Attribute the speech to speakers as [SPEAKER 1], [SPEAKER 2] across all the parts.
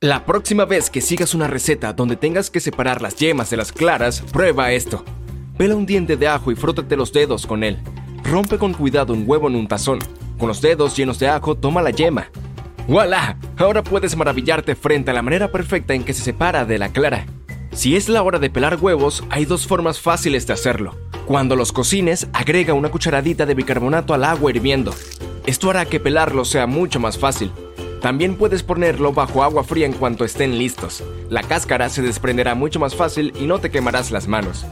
[SPEAKER 1] La próxima vez que sigas una receta donde tengas que separar las yemas de las claras, prueba esto. Pela un diente de ajo y frótate los dedos con él. Rompe con cuidado un huevo en un tazón. Con los dedos llenos de ajo, toma la yema. ¡Voilà! Ahora puedes maravillarte frente a la manera perfecta en que se separa de la clara. Si es la hora de pelar huevos, hay dos formas fáciles de hacerlo. Cuando los cocines, agrega una cucharadita de bicarbonato al agua hirviendo. Esto hará que pelarlo sea mucho más fácil. También puedes ponerlo bajo agua fría en cuanto estén listos. La cáscara se desprenderá mucho más fácil y no te quemarás las manos.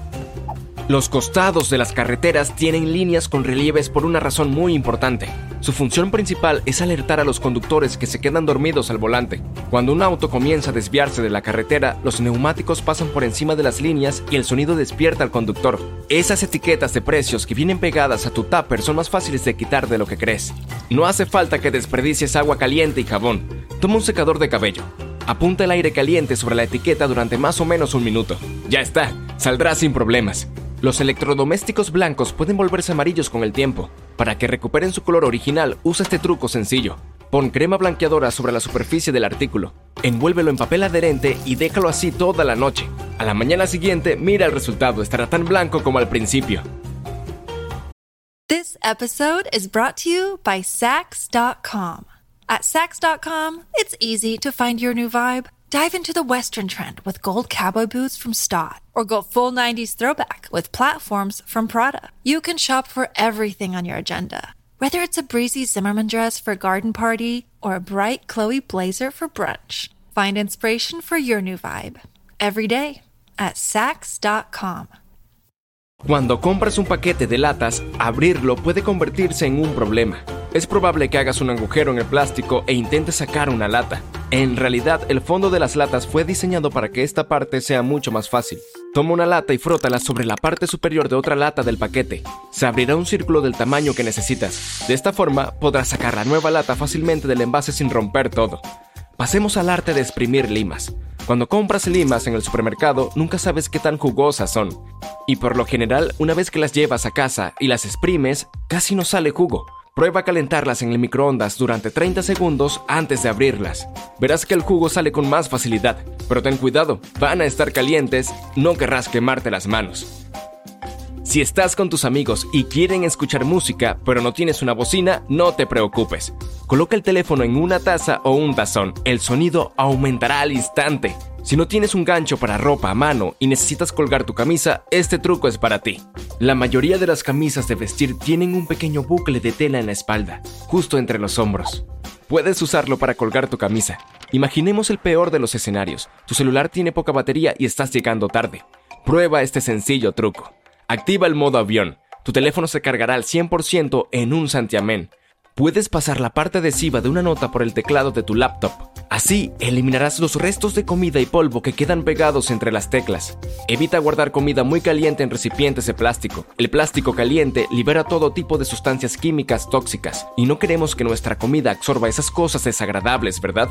[SPEAKER 1] Los costados de las carreteras tienen líneas con relieves por una razón muy importante. Su función principal es alertar a los conductores que se quedan dormidos al volante. Cuando un auto comienza a desviarse de la carretera, los neumáticos pasan por encima de las líneas y el sonido despierta al conductor. Esas etiquetas de precios que vienen pegadas a tu tupper son más fáciles de quitar de lo que crees. No hace falta que desperdicies agua caliente y jabón. Toma un secador de cabello. Apunta el aire caliente sobre la etiqueta durante más o menos un minuto. Ya está, saldrá sin problemas. Los electrodomésticos blancos pueden volverse amarillos con el tiempo. Para que recuperen su color original, usa este truco sencillo. Pon crema blanqueadora sobre la superficie del artículo. Envuélvelo en papel adherente y déjalo así toda la noche. A la mañana siguiente, mira el resultado, estará tan blanco como al principio.
[SPEAKER 2] This episode is brought to you by Sax.com. At Sax.com, it's easy to find your new vibe. Dive into the Western trend with gold cowboy boots from Stott, or go full 90s throwback with platforms from Prada. You can shop for everything on your agenda, whether it's a breezy Zimmerman dress for a garden party or a bright Chloe blazer for brunch. Find inspiration for your new vibe every day at Sax.com.
[SPEAKER 1] Cuando compras un paquete de latas, abrirlo puede convertirse en un problema. Es probable que hagas un agujero en el plástico e intentes sacar una lata. En realidad, el fondo de las latas fue diseñado para que esta parte sea mucho más fácil. Toma una lata y frótala sobre la parte superior de otra lata del paquete. Se abrirá un círculo del tamaño que necesitas. De esta forma, podrás sacar la nueva lata fácilmente del envase sin romper todo. Pasemos al arte de exprimir limas. Cuando compras limas en el supermercado, nunca sabes qué tan jugosas son. Y por lo general, una vez que las llevas a casa y las exprimes, casi no sale jugo. Prueba a calentarlas en el microondas durante 30 segundos antes de abrirlas. Verás que el jugo sale con más facilidad, pero ten cuidado, van a estar calientes, no querrás quemarte las manos. Si estás con tus amigos y quieren escuchar música, pero no tienes una bocina, no te preocupes. Coloca el teléfono en una taza o un tazón. El sonido aumentará al instante. Si no tienes un gancho para ropa a mano y necesitas colgar tu camisa, este truco es para ti. La mayoría de las camisas de vestir tienen un pequeño bucle de tela en la espalda, justo entre los hombros. Puedes usarlo para colgar tu camisa. Imaginemos el peor de los escenarios. Tu celular tiene poca batería y estás llegando tarde. Prueba este sencillo truco. Activa el modo avión. Tu teléfono se cargará al 100% en un santiamén. Puedes pasar la parte adhesiva de una nota por el teclado de tu laptop. Así eliminarás los restos de comida y polvo que quedan pegados entre las teclas. Evita guardar comida muy caliente en recipientes de plástico. El plástico caliente libera todo tipo de sustancias químicas tóxicas y no queremos que nuestra comida absorba esas cosas desagradables, ¿verdad?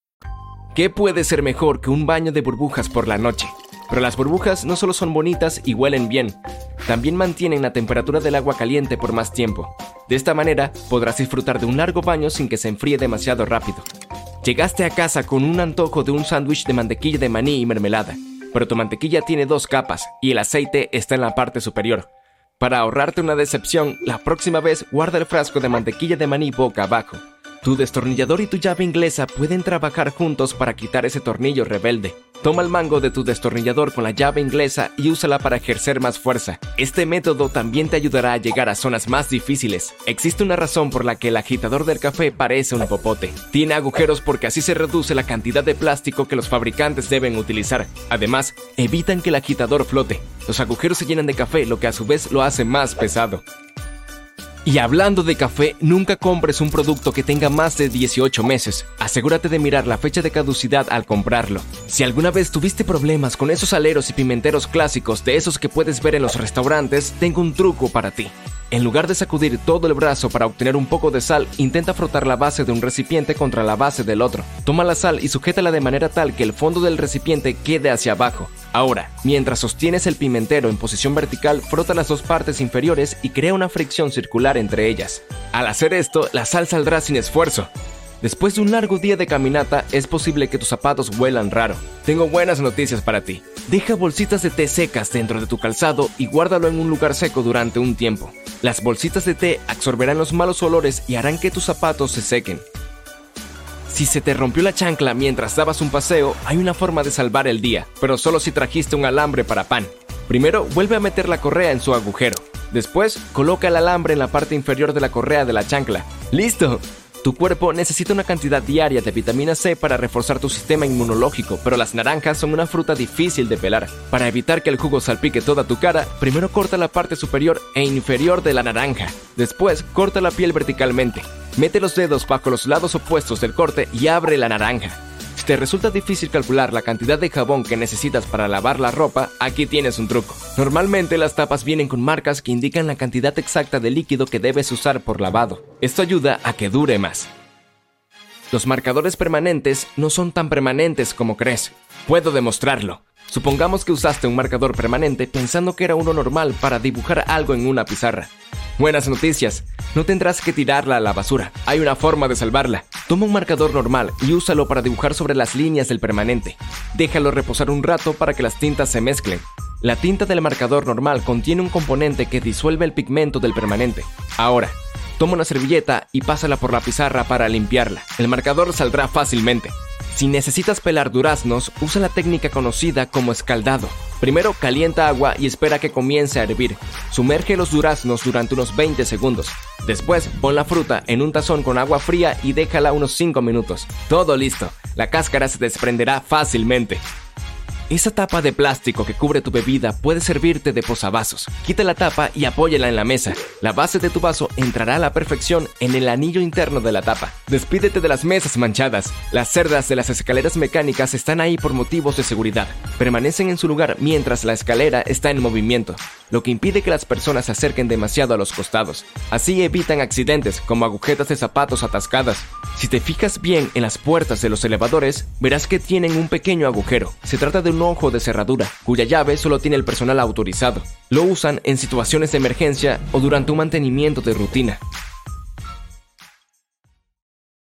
[SPEAKER 1] ¿Qué puede ser mejor que un baño de burbujas por la noche? Pero las burbujas no solo son bonitas y huelen bien, también mantienen la temperatura del agua caliente por más tiempo. De esta manera podrás disfrutar de un largo baño sin que se enfríe demasiado rápido. Llegaste a casa con un antojo de un sándwich de mantequilla de maní y mermelada, pero tu mantequilla tiene dos capas y el aceite está en la parte superior. Para ahorrarte una decepción, la próxima vez guarda el frasco de mantequilla de maní boca abajo. Tu destornillador y tu llave inglesa pueden trabajar juntos para quitar ese tornillo rebelde. Toma el mango de tu destornillador con la llave inglesa y úsala para ejercer más fuerza. Este método también te ayudará a llegar a zonas más difíciles. Existe una razón por la que el agitador del café parece un popote. Tiene agujeros porque así se reduce la cantidad de plástico que los fabricantes deben utilizar. Además, evitan que el agitador flote. Los agujeros se llenan de café, lo que a su vez lo hace más pesado. Y hablando de café, nunca compres un producto que tenga más de 18 meses. Asegúrate de mirar la fecha de caducidad al comprarlo. Si alguna vez tuviste problemas con esos aleros y pimenteros clásicos de esos que puedes ver en los restaurantes, tengo un truco para ti. En lugar de sacudir todo el brazo para obtener un poco de sal, intenta frotar la base de un recipiente contra la base del otro. Toma la sal y sujétala de manera tal que el fondo del recipiente quede hacia abajo. Ahora, mientras sostienes el pimentero en posición vertical, frota las dos partes inferiores y crea una fricción circular entre ellas. Al hacer esto, la sal saldrá sin esfuerzo. Después de un largo día de caminata, es posible que tus zapatos huelan raro. Tengo buenas noticias para ti. Deja bolsitas de té secas dentro de tu calzado y guárdalo en un lugar seco durante un tiempo. Las bolsitas de té absorberán los malos olores y harán que tus zapatos se sequen. Si se te rompió la chancla mientras dabas un paseo, hay una forma de salvar el día, pero solo si trajiste un alambre para pan. Primero, vuelve a meter la correa en su agujero. Después, coloca el alambre en la parte inferior de la correa de la chancla. ¡Listo! Tu cuerpo necesita una cantidad diaria de vitamina C para reforzar tu sistema inmunológico, pero las naranjas son una fruta difícil de pelar. Para evitar que el jugo salpique toda tu cara, primero corta la parte superior e inferior de la naranja. Después, corta la piel verticalmente. Mete los dedos bajo los lados opuestos del corte y abre la naranja. Te resulta difícil calcular la cantidad de jabón que necesitas para lavar la ropa, aquí tienes un truco. Normalmente las tapas vienen con marcas que indican la cantidad exacta de líquido que debes usar por lavado. Esto ayuda a que dure más. Los marcadores permanentes no son tan permanentes como crees. Puedo demostrarlo. Supongamos que usaste un marcador permanente pensando que era uno normal para dibujar algo en una pizarra. Buenas noticias, no tendrás que tirarla a la basura, hay una forma de salvarla. Toma un marcador normal y úsalo para dibujar sobre las líneas del permanente. Déjalo reposar un rato para que las tintas se mezclen. La tinta del marcador normal contiene un componente que disuelve el pigmento del permanente. Ahora, toma una servilleta y pásala por la pizarra para limpiarla. El marcador saldrá fácilmente. Si necesitas pelar duraznos, usa la técnica conocida como escaldado. Primero calienta agua y espera que comience a hervir. Sumerge los duraznos durante unos 20 segundos. Después pon la fruta en un tazón con agua fría y déjala unos 5 minutos. Todo listo. La cáscara se desprenderá fácilmente. Esa tapa de plástico que cubre tu bebida puede servirte de posavasos. Quita la tapa y apóyala en la mesa. La base de tu vaso entrará a la perfección en el anillo interno de la tapa. Despídete de las mesas manchadas. Las cerdas de las escaleras mecánicas están ahí por motivos de seguridad. Permanecen en su lugar mientras la escalera está en movimiento, lo que impide que las personas se acerquen demasiado a los costados. Así evitan accidentes como agujetas de zapatos atascadas. Si te fijas bien en las puertas de los elevadores, verás que tienen un pequeño agujero. Se trata de un ojo de cerradura, cuya llave solo tiene el personal autorizado. Lo usan en situaciones de emergencia o durante un mantenimiento de rutina.